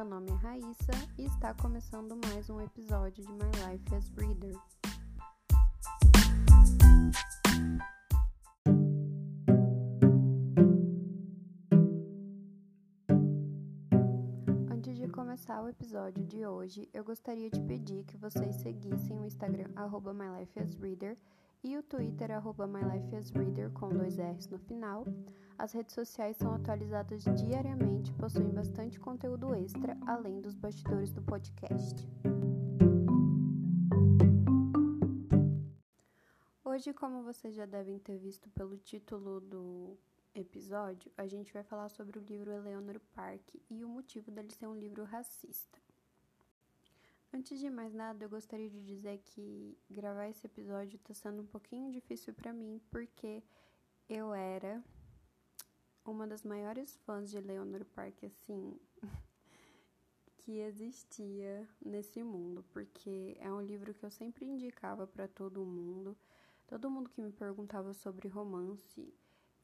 Meu nome é Raíssa e está começando mais um episódio de My Life as Reader. Antes de começar o episódio de hoje, eu gostaria de pedir que vocês seguissem o Instagram MyLifeAsReader e o Twitter MyLifeAsReader com dois R's no final. As redes sociais são atualizadas diariamente, possuem bastante conteúdo extra, além dos bastidores do podcast. Hoje, como vocês já devem ter visto pelo título do episódio, a gente vai falar sobre o livro Eleanor Park e o motivo dele ser um livro racista. Antes de mais nada, eu gostaria de dizer que gravar esse episódio está sendo um pouquinho difícil para mim, porque eu era uma das maiores fãs de Eleanor Park, assim, que existia nesse mundo, porque é um livro que eu sempre indicava para todo mundo. Todo mundo que me perguntava sobre romance,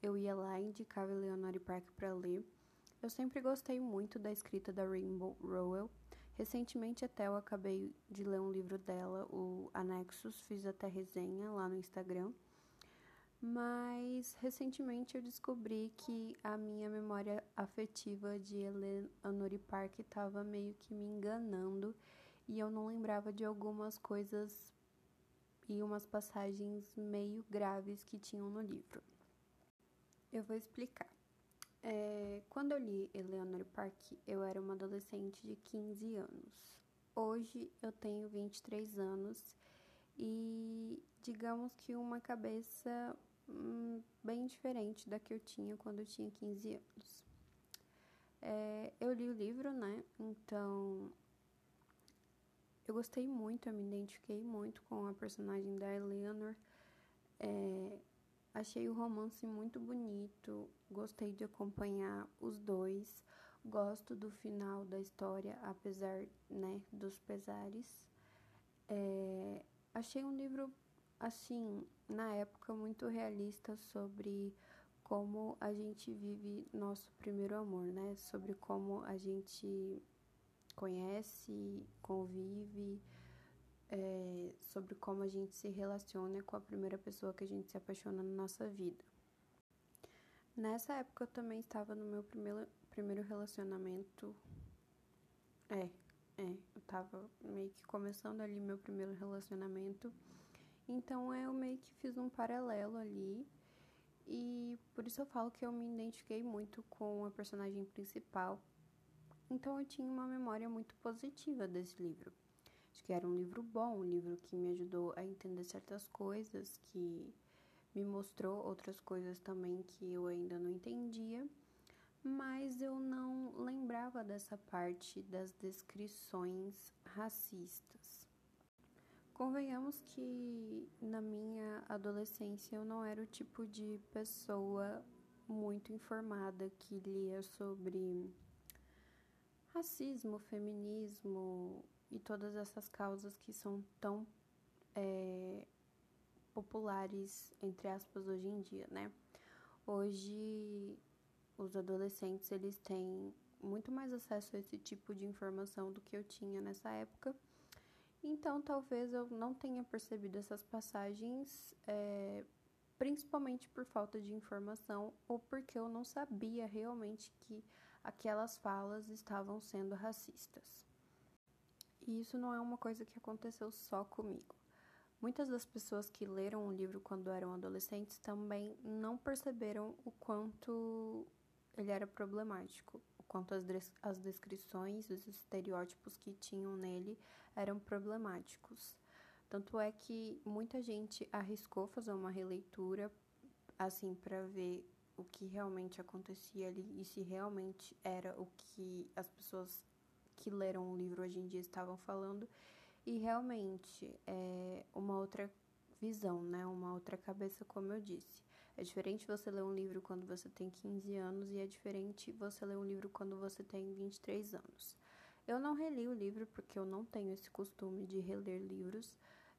eu ia lá e indicava Eleanor Park para ler. Eu sempre gostei muito da escrita da Rainbow Rowell. Recentemente até eu acabei de ler um livro dela, o Anexus, fiz até resenha lá no Instagram. Mas recentemente eu descobri que a minha memória afetiva de Eleanor Park estava meio que me enganando e eu não lembrava de algumas coisas e umas passagens meio graves que tinham no livro. Eu vou explicar. É, quando eu li Eleanor Park, eu era uma adolescente de 15 anos. Hoje eu tenho 23 anos e digamos que uma cabeça hum, bem diferente da que eu tinha quando eu tinha 15 anos. É, eu li o livro, né? Então eu gostei muito, eu me identifiquei muito com a personagem da Eleanor. É, achei o romance muito bonito, gostei de acompanhar os dois. Gosto do final da história, apesar né, dos pesares. É, achei um livro, assim, na época, muito realista sobre como a gente vive nosso primeiro amor, né? Sobre como a gente conhece, convive, é, sobre como a gente se relaciona com a primeira pessoa que a gente se apaixona na nossa vida. Nessa época eu também estava no meu primeiro, primeiro relacionamento. É, é, eu tava meio que começando ali meu primeiro relacionamento. Então eu meio que fiz um paralelo ali. E por isso eu falo que eu me identifiquei muito com a personagem principal, então eu tinha uma memória muito positiva desse livro. Que era um livro bom, um livro que me ajudou a entender certas coisas, que me mostrou outras coisas também que eu ainda não entendia, mas eu não lembrava dessa parte das descrições racistas. Convenhamos que na minha adolescência eu não era o tipo de pessoa muito informada que lia sobre racismo, feminismo e todas essas causas que são tão é, populares, entre aspas, hoje em dia, né? Hoje, os adolescentes, eles têm muito mais acesso a esse tipo de informação do que eu tinha nessa época. Então, talvez eu não tenha percebido essas passagens, é, principalmente por falta de informação ou porque eu não sabia realmente que aquelas falas estavam sendo racistas. E isso não é uma coisa que aconteceu só comigo. Muitas das pessoas que leram o livro quando eram adolescentes também não perceberam o quanto ele era problemático, o quanto as, as descrições, os estereótipos que tinham nele eram problemáticos. Tanto é que muita gente arriscou fazer uma releitura assim para ver o que realmente acontecia ali e se realmente era o que as pessoas que leram o livro hoje em dia estavam falando. E realmente é uma outra visão, né? Uma outra cabeça, como eu disse. É diferente você ler um livro quando você tem 15 anos e é diferente você ler um livro quando você tem 23 anos. Eu não reli o livro porque eu não tenho esse costume de reler livros.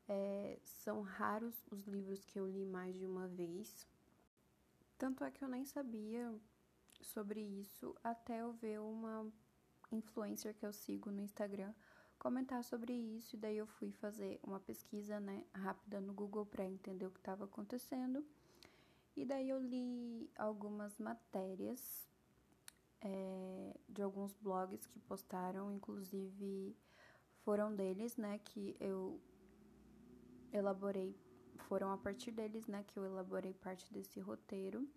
É, são raros os livros que eu li mais de uma vez. Tanto é que eu nem sabia sobre isso até eu ver uma influencer que eu sigo no Instagram comentar sobre isso, e daí eu fui fazer uma pesquisa, né, rápida no Google para entender o que estava acontecendo. E daí eu li algumas matérias é, de alguns blogs que postaram, inclusive foram deles, né, que eu elaborei, foram a partir deles, né, que eu elaborei parte desse roteiro.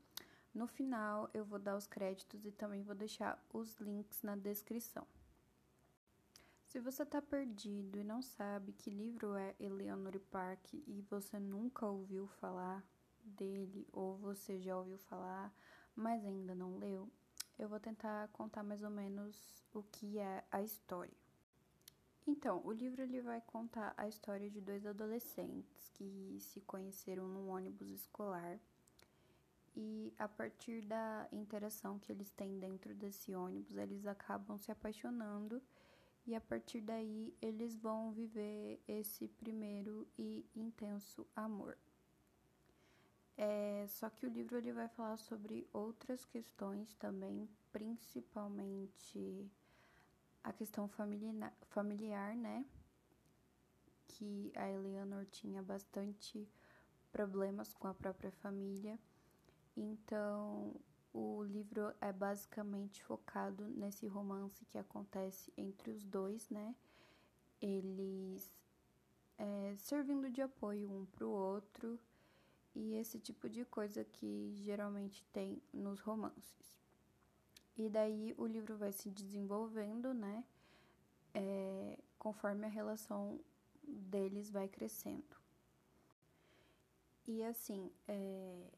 No final, eu vou dar os créditos e também vou deixar os links na descrição. Se você está perdido e não sabe que livro é Eleanor Park e você nunca ouviu falar dele ou você já ouviu falar, mas ainda não leu, eu vou tentar contar mais ou menos o que é a história. Então, o livro ele vai contar a história de dois adolescentes que se conheceram num ônibus escolar e a partir da interação que eles têm dentro desse ônibus, eles acabam se apaixonando e a partir daí eles vão viver esse primeiro e intenso amor. É, só que o livro ele vai falar sobre outras questões também, principalmente a questão familiar, familiar, né? Que a Eleanor tinha bastante problemas com a própria família. Então, o livro é basicamente focado nesse romance que acontece entre os dois, né? Eles é, servindo de apoio um para o outro e esse tipo de coisa que geralmente tem nos romances. E daí o livro vai se desenvolvendo, né? É, conforme a relação deles vai crescendo. E assim, é,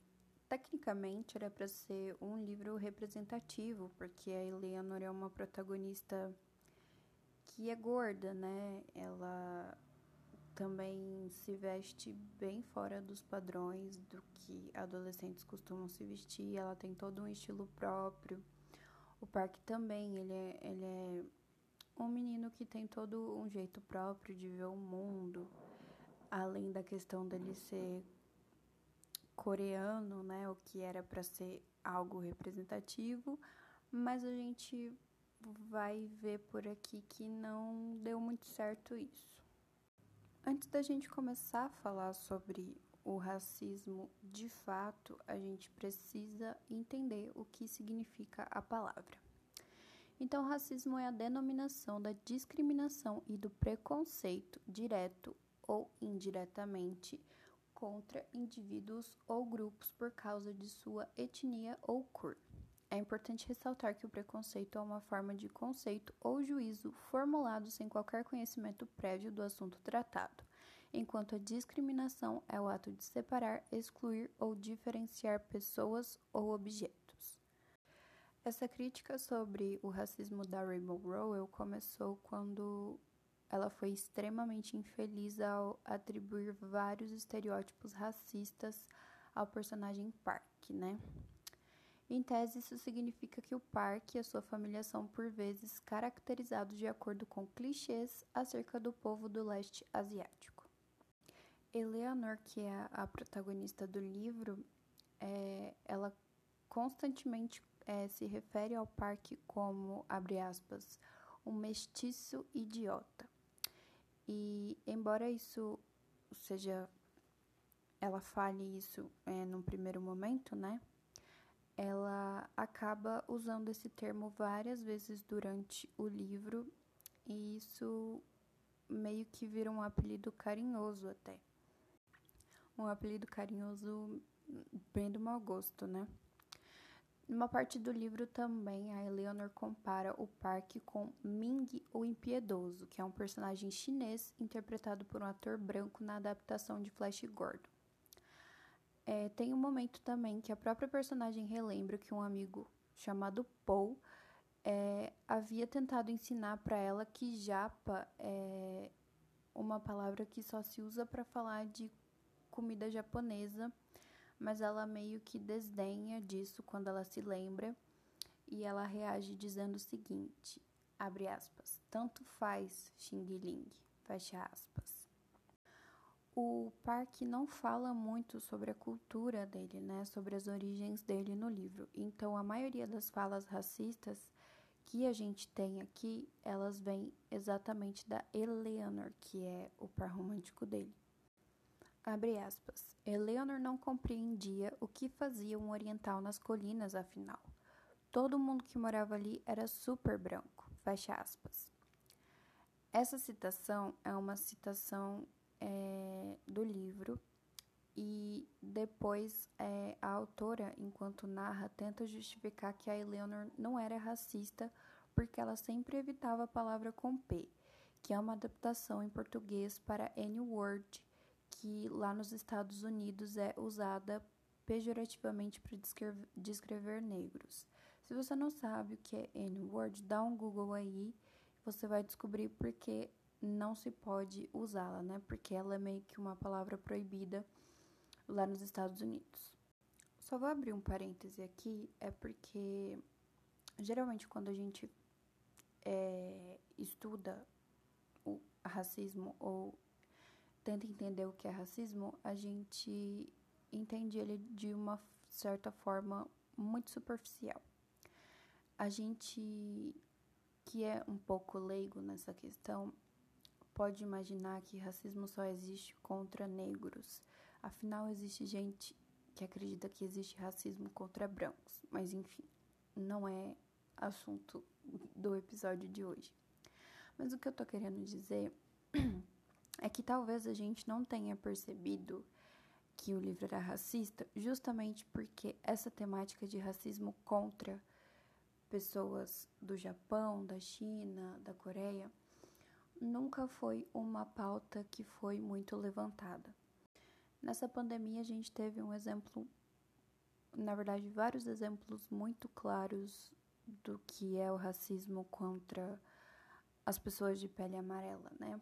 tecnicamente era para ser um livro representativo, porque a Eleanor é uma protagonista que é gorda, né? Ela também se veste bem fora dos padrões do que adolescentes costumam se vestir. Ela tem todo um estilo próprio. O Parque também, ele é, ele é um menino que tem todo um jeito próprio de ver o mundo, além da questão dele ser coreano, né, o que era para ser algo representativo, mas a gente vai ver por aqui que não deu muito certo isso. Antes da gente começar a falar sobre o racismo de fato, a gente precisa entender o que significa a palavra. Então, racismo é a denominação da discriminação e do preconceito direto ou indiretamente contra indivíduos ou grupos por causa de sua etnia ou cor. É importante ressaltar que o preconceito é uma forma de conceito ou juízo formulado sem qualquer conhecimento prévio do assunto tratado, enquanto a discriminação é o ato de separar, excluir ou diferenciar pessoas ou objetos. Essa crítica sobre o racismo da Rainbow Rowell começou quando ela foi extremamente infeliz ao atribuir vários estereótipos racistas ao personagem Park, né? Em tese, isso significa que o parque e a sua família são, por vezes, caracterizados de acordo com clichês acerca do povo do leste asiático. Eleanor, que é a protagonista do livro, é, ela constantemente é, se refere ao parque como, abre aspas, um mestiço idiota. E, embora isso seja. Ela fale isso é, num primeiro momento, né? ela acaba usando esse termo várias vezes durante o livro e isso meio que vira um apelido carinhoso até. Um apelido carinhoso bem do mau gosto, né? Numa parte do livro também, a Eleanor compara o parque com Ming, o Impiedoso, que é um personagem chinês interpretado por um ator branco na adaptação de Flash Gordon. É, tem um momento também que a própria personagem relembra que um amigo chamado Paul é, havia tentado ensinar para ela que japa é uma palavra que só se usa para falar de comida japonesa, mas ela meio que desdenha disso quando ela se lembra e ela reage dizendo o seguinte: abre aspas, tanto faz Xing Ling, fecha aspas o parque não fala muito sobre a cultura dele, né, sobre as origens dele no livro. Então, a maioria das falas racistas que a gente tem aqui, elas vêm exatamente da Eleanor, que é o par romântico dele. Abre aspas. Eleanor não compreendia o que fazia um oriental nas colinas, afinal. Todo mundo que morava ali era super branco. Fecha aspas. Essa citação é uma citação é, do livro e depois é, a autora, enquanto narra, tenta justificar que a Eleanor não era racista porque ela sempre evitava a palavra com P, que é uma adaptação em português para N-word, que lá nos Estados Unidos é usada pejorativamente para descrever, descrever negros. Se você não sabe o que é N-word, dá um Google aí você vai descobrir porque não se pode usá-la, né? Porque ela é meio que uma palavra proibida lá nos Estados Unidos. Só vou abrir um parêntese aqui, é porque geralmente quando a gente é, estuda o racismo ou tenta entender o que é racismo, a gente entende ele de uma certa forma muito superficial. A gente que é um pouco leigo nessa questão pode imaginar que racismo só existe contra negros. Afinal, existe gente que acredita que existe racismo contra brancos. Mas enfim, não é assunto do episódio de hoje. Mas o que eu tô querendo dizer é que talvez a gente não tenha percebido que o livro era racista justamente porque essa temática de racismo contra pessoas do Japão, da China, da Coreia, nunca foi uma pauta que foi muito levantada. Nessa pandemia, a gente teve um exemplo, na verdade, vários exemplos muito claros do que é o racismo contra as pessoas de pele amarela, né?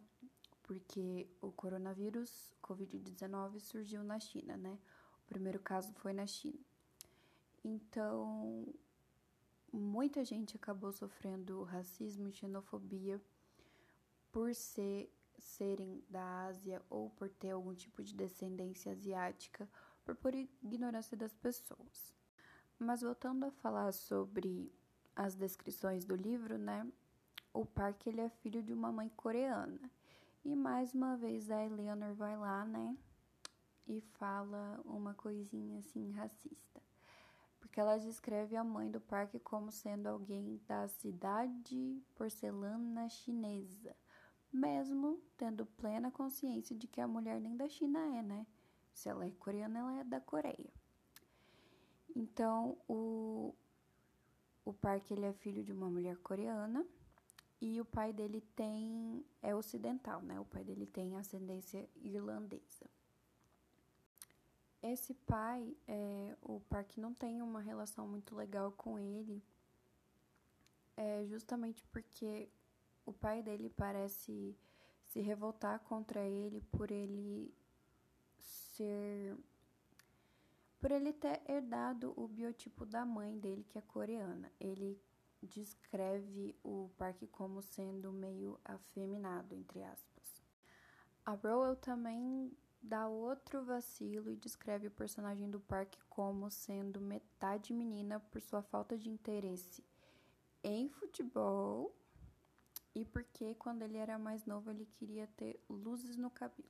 Porque o coronavírus, Covid-19, surgiu na China, né? O primeiro caso foi na China. Então, muita gente acabou sofrendo racismo e xenofobia por ser, serem da Ásia ou por ter algum tipo de descendência asiática, por por ignorância das pessoas. Mas voltando a falar sobre as descrições do livro, né? O Park ele é filho de uma mãe coreana. E mais uma vez a Eleanor vai lá, né? E fala uma coisinha assim racista porque ela descreve a mãe do parque como sendo alguém da cidade porcelana chinesa, mesmo tendo plena consciência de que a mulher nem da China é, né? Se ela é coreana, ela é da Coreia. Então, o, o parque ele é filho de uma mulher coreana e o pai dele tem é ocidental, né? O pai dele tem ascendência irlandesa. Esse pai, é, o Park não tem uma relação muito legal com ele, é justamente porque o pai dele parece se revoltar contra ele por ele ser. por ele ter herdado o biotipo da mãe dele, que é coreana. Ele descreve o Park como sendo meio afeminado, entre aspas. A Rowell também dá outro vacilo e descreve o personagem do parque como sendo metade menina por sua falta de interesse em futebol e porque quando ele era mais novo ele queria ter luzes no cabelo.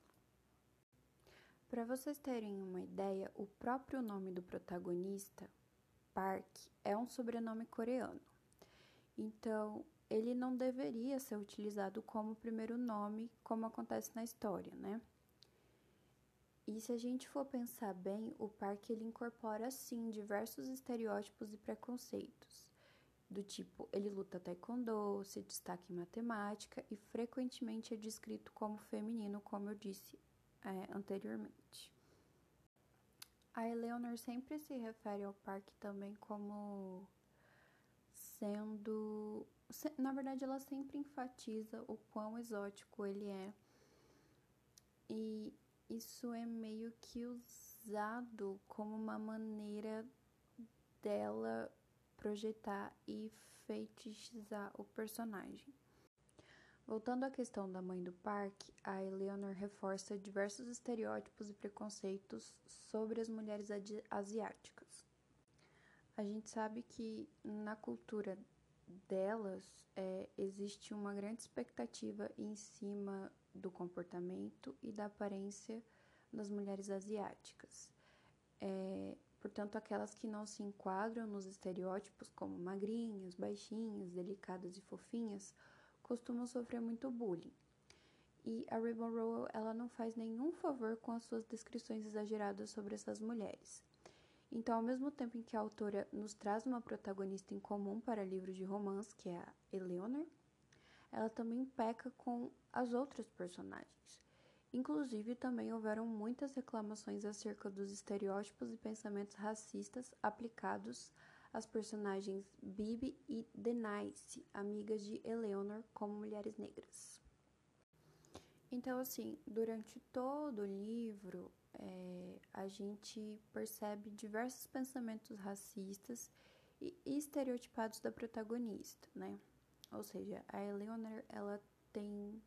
Para vocês terem uma ideia, o próprio nome do protagonista, Park, é um sobrenome coreano. Então, ele não deveria ser utilizado como primeiro nome, como acontece na história, né? E se a gente for pensar bem, o parque ele incorpora sim diversos estereótipos e preconceitos. Do tipo, ele luta taekwondo, se destaca em matemática e frequentemente é descrito como feminino, como eu disse é, anteriormente. A Eleanor sempre se refere ao parque também como sendo. Na verdade, ela sempre enfatiza o quão exótico ele é. E isso é meio que usado como uma maneira dela projetar e fetichizar o personagem. Voltando à questão da mãe do parque, a Eleanor reforça diversos estereótipos e preconceitos sobre as mulheres asiáticas. A gente sabe que na cultura delas é, existe uma grande expectativa em cima do comportamento e da aparência das mulheres asiáticas. É, portanto, aquelas que não se enquadram nos estereótipos como magrinhas, baixinhas, delicadas e fofinhas, costumam sofrer muito bullying. E a Rainbow Rowell ela não faz nenhum favor com as suas descrições exageradas sobre essas mulheres. Então, ao mesmo tempo em que a autora nos traz uma protagonista em comum para livros de romance, que é a Eleanor, ela também peca com as outras personagens. Inclusive, também houveram muitas reclamações acerca dos estereótipos e pensamentos racistas aplicados às personagens Bibi e Denise, amigas de Eleanor, como mulheres negras. Então, assim, durante todo o livro, é, a gente percebe diversos pensamentos racistas e estereotipados da protagonista, né? Ou seja, a Eleanor, ela tem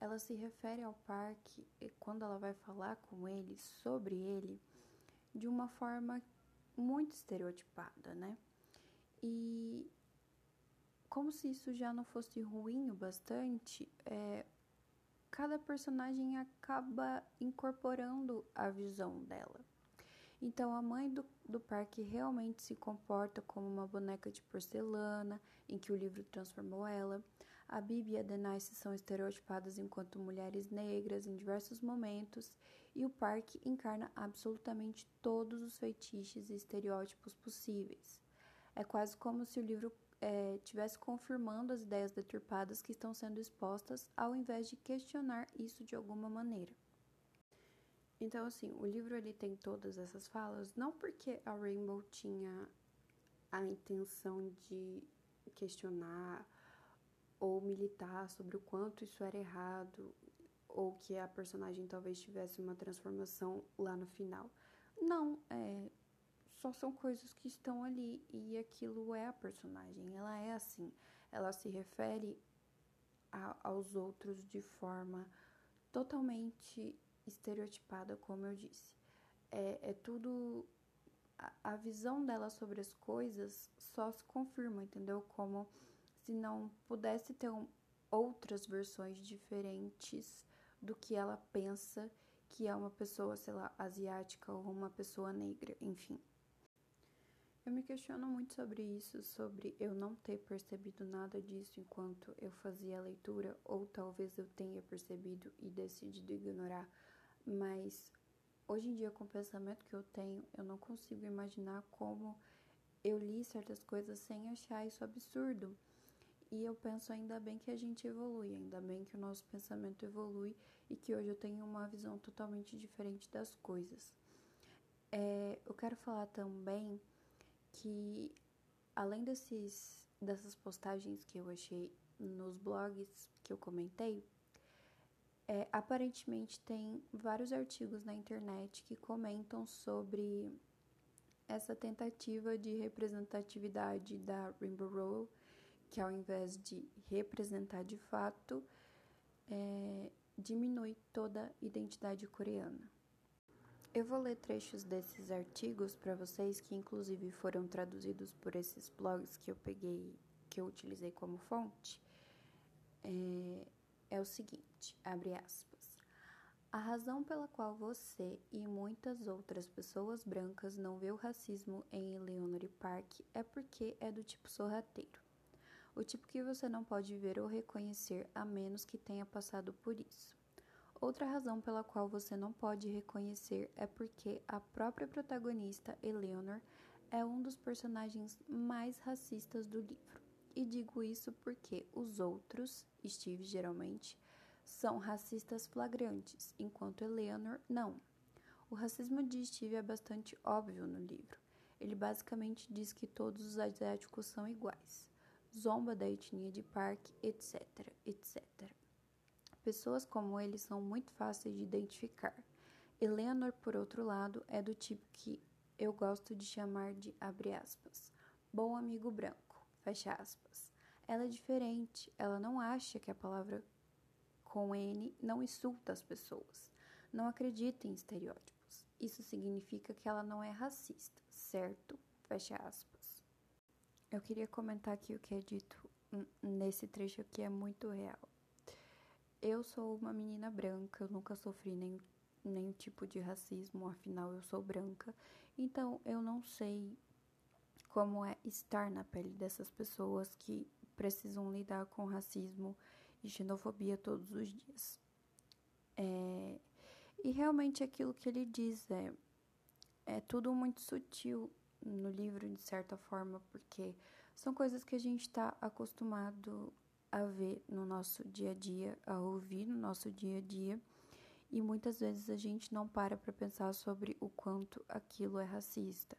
ela se refere ao parque quando ela vai falar com ele sobre ele de uma forma muito estereotipada, né? E como se isso já não fosse ruim o bastante, é, cada personagem acaba incorporando a visão dela. Então, a mãe do, do parque realmente se comporta como uma boneca de porcelana, em que o livro transformou ela. A Bibi e a Denise são estereotipadas enquanto mulheres negras em diversos momentos, e o parque encarna absolutamente todos os feitiços e estereótipos possíveis. É quase como se o livro é, tivesse confirmando as ideias deturpadas que estão sendo expostas, ao invés de questionar isso de alguma maneira. Então, assim, o livro ele tem todas essas falas, não porque a Rainbow tinha a intenção de questionar ou militar sobre o quanto isso era errado, ou que a personagem talvez tivesse uma transformação lá no final. Não, é, só são coisas que estão ali e aquilo é a personagem. Ela é assim. Ela se refere a, aos outros de forma totalmente estereotipada, como eu disse. É, é tudo. A, a visão dela sobre as coisas só se confirma, entendeu? Como se não pudesse ter um, outras versões diferentes do que ela pensa que é uma pessoa, sei lá, asiática ou uma pessoa negra, enfim. Eu me questiono muito sobre isso, sobre eu não ter percebido nada disso enquanto eu fazia a leitura, ou talvez eu tenha percebido e decidido ignorar, mas hoje em dia, com o pensamento que eu tenho, eu não consigo imaginar como eu li certas coisas sem achar isso absurdo. E eu penso ainda bem que a gente evolui, ainda bem que o nosso pensamento evolui e que hoje eu tenho uma visão totalmente diferente das coisas. É, eu quero falar também que além desses, dessas postagens que eu achei nos blogs que eu comentei, é, aparentemente tem vários artigos na internet que comentam sobre essa tentativa de representatividade da Rainbow Row, que ao invés de representar de fato, é, diminui toda a identidade coreana. Eu vou ler trechos desses artigos para vocês, que inclusive foram traduzidos por esses blogs que eu peguei, que eu utilizei como fonte. É, é o seguinte, abre aspas. A razão pela qual você e muitas outras pessoas brancas não vê o racismo em Eleanor Park é porque é do tipo sorrateiro. O tipo que você não pode ver ou reconhecer a menos que tenha passado por isso. Outra razão pela qual você não pode reconhecer é porque a própria protagonista, Eleanor, é um dos personagens mais racistas do livro. E digo isso porque os outros, Steve geralmente, são racistas flagrantes, enquanto Eleanor não. O racismo de Steve é bastante óbvio no livro. Ele basicamente diz que todos os asiáticos são iguais, zomba da etnia de Park, etc, etc. Pessoas como ele são muito fáceis de identificar. Eleanor, por outro lado, é do tipo que eu gosto de chamar de abre aspas, bom amigo branco, fecha aspas. Ela é diferente, ela não acha que a palavra com N não insulta as pessoas, não acredita em estereótipos. Isso significa que ela não é racista, certo? Fecha aspas. eu queria comentar aqui o que é dito nesse trecho aqui é muito real. Eu sou uma menina branca, eu nunca sofri nenhum, nenhum tipo de racismo, afinal eu sou branca, então eu não sei como é estar na pele dessas pessoas que precisam lidar com racismo e xenofobia todos os dias. É, e realmente aquilo que ele diz é, é tudo muito sutil no livro, de certa forma, porque são coisas que a gente está acostumado a ver no nosso dia a dia, a ouvir no nosso dia a dia, e muitas vezes a gente não para para pensar sobre o quanto aquilo é racista.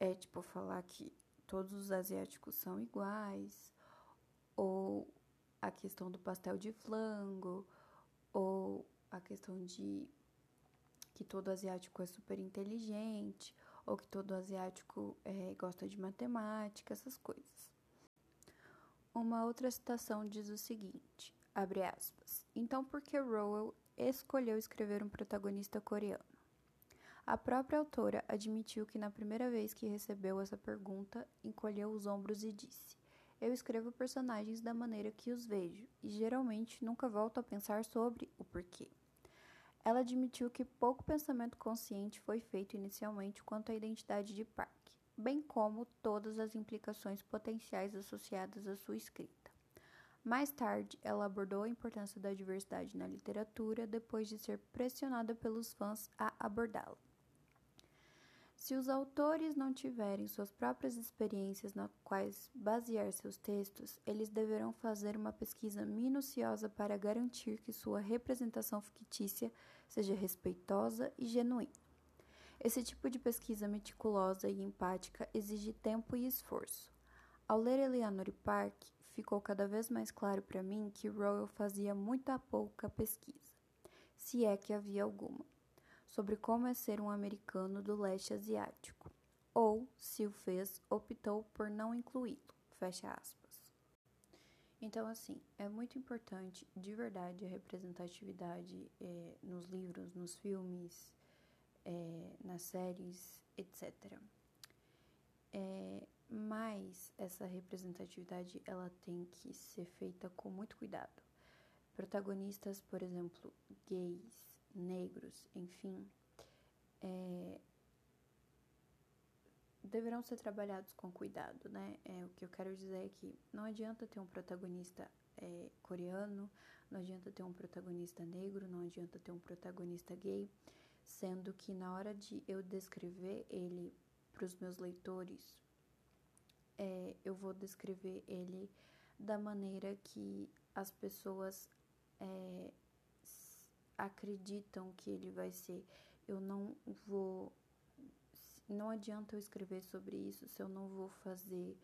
É tipo falar que todos os asiáticos são iguais, ou a questão do pastel de flango, ou a questão de que todo asiático é super inteligente, ou que todo asiático é, gosta de matemática, essas coisas. Uma outra citação diz o seguinte, abre aspas, então por que Rowell escolheu escrever um protagonista coreano? A própria autora admitiu que na primeira vez que recebeu essa pergunta, encolheu os ombros e disse: Eu escrevo personagens da maneira que os vejo e geralmente nunca volto a pensar sobre o porquê. Ela admitiu que pouco pensamento consciente foi feito inicialmente quanto à identidade de Park bem como todas as implicações potenciais associadas à sua escrita. Mais tarde, ela abordou a importância da diversidade na literatura depois de ser pressionada pelos fãs a abordá-la. Se os autores não tiverem suas próprias experiências nas quais basear seus textos, eles deverão fazer uma pesquisa minuciosa para garantir que sua representação fictícia seja respeitosa e genuína. Esse tipo de pesquisa meticulosa e empática exige tempo e esforço. Ao ler Eleanor Park, ficou cada vez mais claro para mim que Rowell fazia muita pouca pesquisa, se é que havia alguma, sobre como é ser um americano do leste asiático, ou, se o fez, optou por não incluí-lo. Fecha aspas. Então, assim, é muito importante, de verdade, a representatividade é, nos livros, nos filmes, é, nas séries, etc. É, mas essa representatividade ela tem que ser feita com muito cuidado. Protagonistas, por exemplo, gays, negros, enfim, é, deverão ser trabalhados com cuidado, né? É, o que eu quero dizer é que não adianta ter um protagonista é, coreano, não adianta ter um protagonista negro, não adianta ter um protagonista gay sendo que na hora de eu descrever ele para os meus leitores, é, eu vou descrever ele da maneira que as pessoas é, acreditam que ele vai ser. Eu não vou. Não adianta eu escrever sobre isso se eu não vou fazer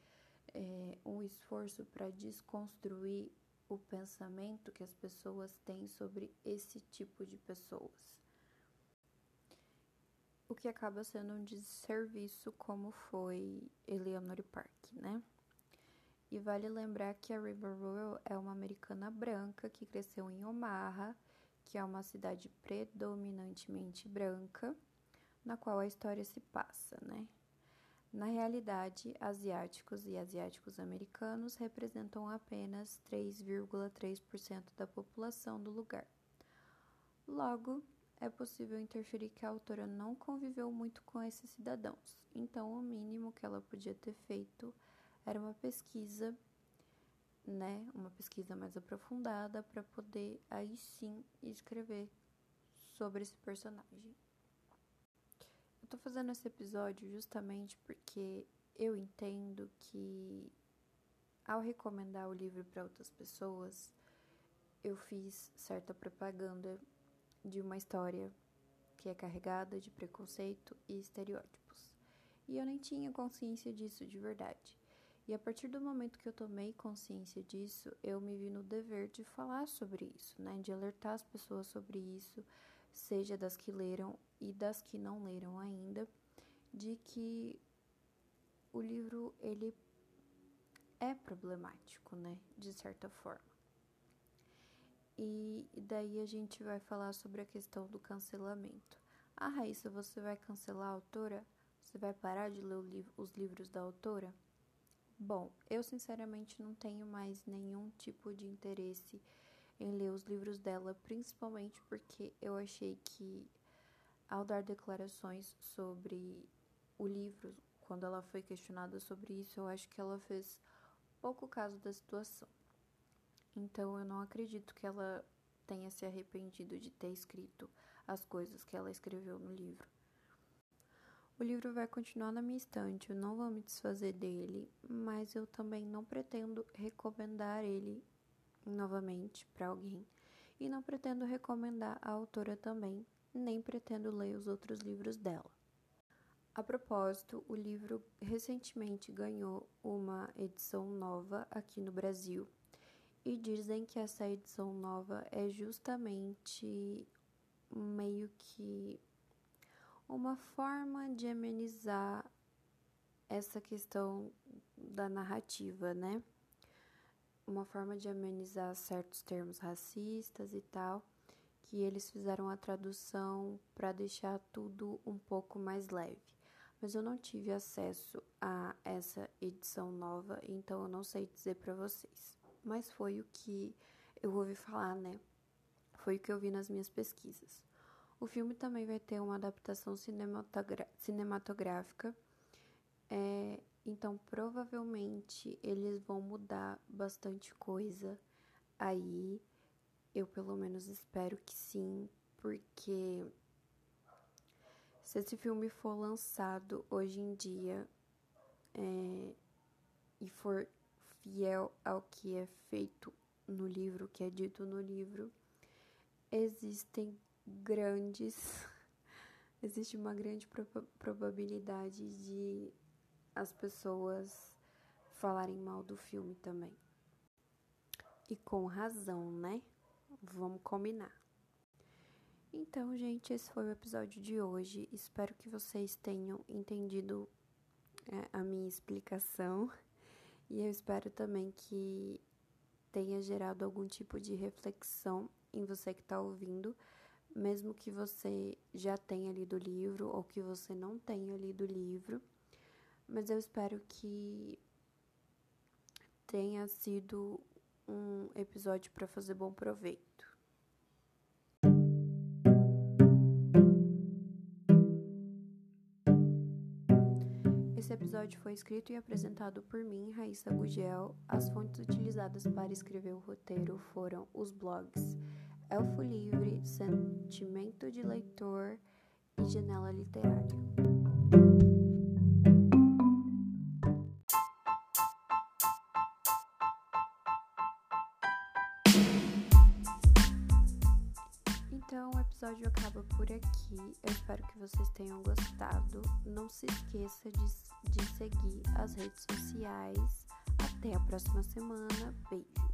é, um esforço para desconstruir o pensamento que as pessoas têm sobre esse tipo de pessoas o que acaba sendo um desserviço como foi Eleanor Park, né? E vale lembrar que a River é uma americana branca que cresceu em Omaha, que é uma cidade predominantemente branca, na qual a história se passa, né? Na realidade, asiáticos e asiáticos americanos representam apenas 3,3% da população do lugar. Logo, é possível interferir que a autora não conviveu muito com esses cidadãos, então o mínimo que ela podia ter feito era uma pesquisa, né, uma pesquisa mais aprofundada para poder aí sim escrever sobre esse personagem. Eu tô fazendo esse episódio justamente porque eu entendo que ao recomendar o livro para outras pessoas, eu fiz certa propaganda de uma história que é carregada de preconceito e estereótipos. E eu nem tinha consciência disso de verdade. E a partir do momento que eu tomei consciência disso, eu me vi no dever de falar sobre isso, né? De alertar as pessoas sobre isso, seja das que leram e das que não leram ainda, de que o livro ele é problemático, né? De certa forma. E daí a gente vai falar sobre a questão do cancelamento. Ah, Raíssa, você vai cancelar a autora? Você vai parar de ler os livros da autora? Bom, eu sinceramente não tenho mais nenhum tipo de interesse em ler os livros dela, principalmente porque eu achei que ao dar declarações sobre o livro, quando ela foi questionada sobre isso, eu acho que ela fez pouco caso da situação. Então eu não acredito que ela tenha se arrependido de ter escrito as coisas que ela escreveu no livro. O livro vai continuar na minha estante, eu não vou me desfazer dele, mas eu também não pretendo recomendar ele novamente para alguém e não pretendo recomendar a autora também, nem pretendo ler os outros livros dela. A propósito, o livro recentemente ganhou uma edição nova aqui no Brasil e dizem que essa edição nova é justamente meio que uma forma de amenizar essa questão da narrativa, né? Uma forma de amenizar certos termos racistas e tal, que eles fizeram a tradução para deixar tudo um pouco mais leve. Mas eu não tive acesso a essa edição nova, então eu não sei dizer para vocês. Mas foi o que eu ouvi falar, né? Foi o que eu vi nas minhas pesquisas. O filme também vai ter uma adaptação cinematográfica, é, então provavelmente eles vão mudar bastante coisa aí. Eu pelo menos espero que sim, porque se esse filme for lançado hoje em dia é, e for fiel ao que é feito no livro, que é dito no livro, existem grandes. Existe uma grande probabilidade de as pessoas falarem mal do filme também. E com razão, né? Vamos combinar. Então, gente, esse foi o episódio de hoje. Espero que vocês tenham entendido é, a minha explicação. E eu espero também que tenha gerado algum tipo de reflexão em você que está ouvindo mesmo que você já tenha lido o livro ou que você não tenha lido o livro, mas eu espero que tenha sido um episódio para fazer bom proveito. Esse episódio foi escrito e apresentado por mim, Raíssa Gugel. As fontes utilizadas para escrever o roteiro foram os blogs Elfo Livre, Sentimento de Leitor e Janela Literária. Por aqui. Eu espero que vocês tenham gostado. Não se esqueça de, de seguir as redes sociais. Até a próxima semana. Beijo.